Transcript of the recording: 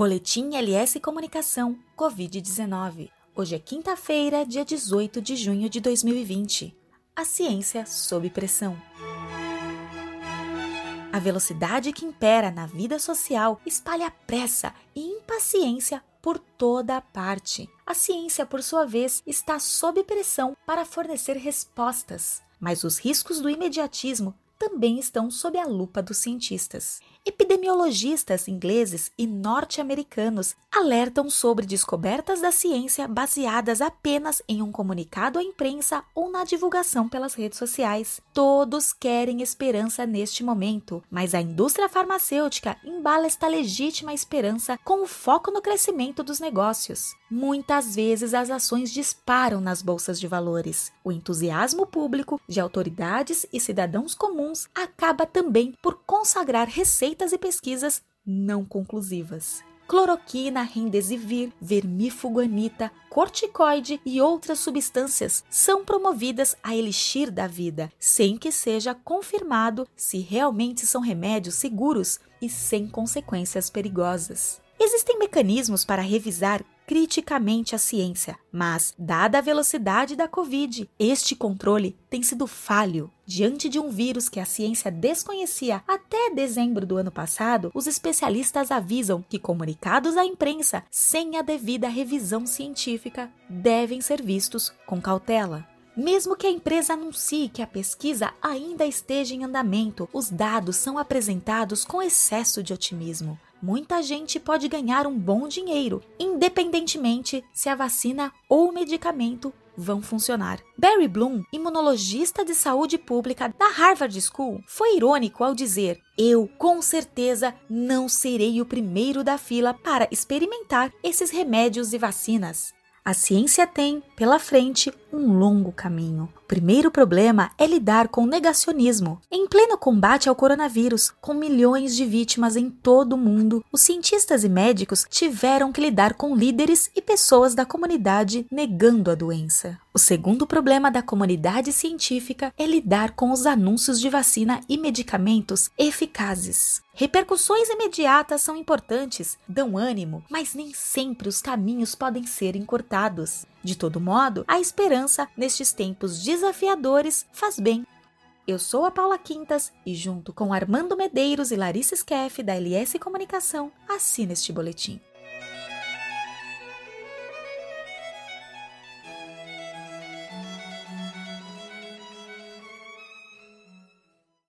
Boletim LS Comunicação Covid-19. Hoje é quinta-feira, dia 18 de junho de 2020. A ciência sob pressão. A velocidade que impera na vida social espalha pressa e impaciência por toda a parte. A ciência, por sua vez, está sob pressão para fornecer respostas, mas os riscos do imediatismo também estão sob a lupa dos cientistas. Epidemiologistas ingleses e norte-americanos alertam sobre descobertas da ciência baseadas apenas em um comunicado à imprensa ou na divulgação pelas redes sociais. Todos querem esperança neste momento, mas a indústria farmacêutica embala esta legítima esperança com o foco no crescimento dos negócios. Muitas vezes as ações disparam nas bolsas de valores. O entusiasmo público de autoridades e cidadãos comuns acaba também por consagrar receitas e pesquisas não conclusivas cloroquina, rendesivir, vermifuganita, corticoide e outras substâncias são promovidas a elixir da vida, sem que seja confirmado se realmente são remédios seguros e sem consequências perigosas. Existem mecanismos para revisar criticamente a ciência, mas, dada a velocidade da Covid, este controle tem sido falho. Diante de um vírus que a ciência desconhecia até dezembro do ano passado, os especialistas avisam que comunicados à imprensa sem a devida revisão científica devem ser vistos com cautela. Mesmo que a empresa anuncie que a pesquisa ainda esteja em andamento, os dados são apresentados com excesso de otimismo muita gente pode ganhar um bom dinheiro, independentemente se a vacina ou o medicamento vão funcionar. Barry Bloom, imunologista de saúde pública da Harvard School, foi irônico ao dizer: Eu, com certeza, não serei o primeiro da fila para experimentar esses remédios e vacinas. A ciência tem, pela frente, um longo caminho. O primeiro problema é lidar com o negacionismo. Em pleno combate ao coronavírus, com milhões de vítimas em todo o mundo, os cientistas e médicos tiveram que lidar com líderes e pessoas da comunidade negando a doença. O segundo problema da comunidade científica é lidar com os anúncios de vacina e medicamentos eficazes. Repercussões imediatas são importantes, dão ânimo, mas nem sempre os caminhos podem ser encurtados. De todo modo, a esperança nestes tempos desafiadores faz bem. Eu sou a Paula Quintas e, junto com Armando Medeiros e Larissa Skeff, da LS Comunicação, assino este boletim.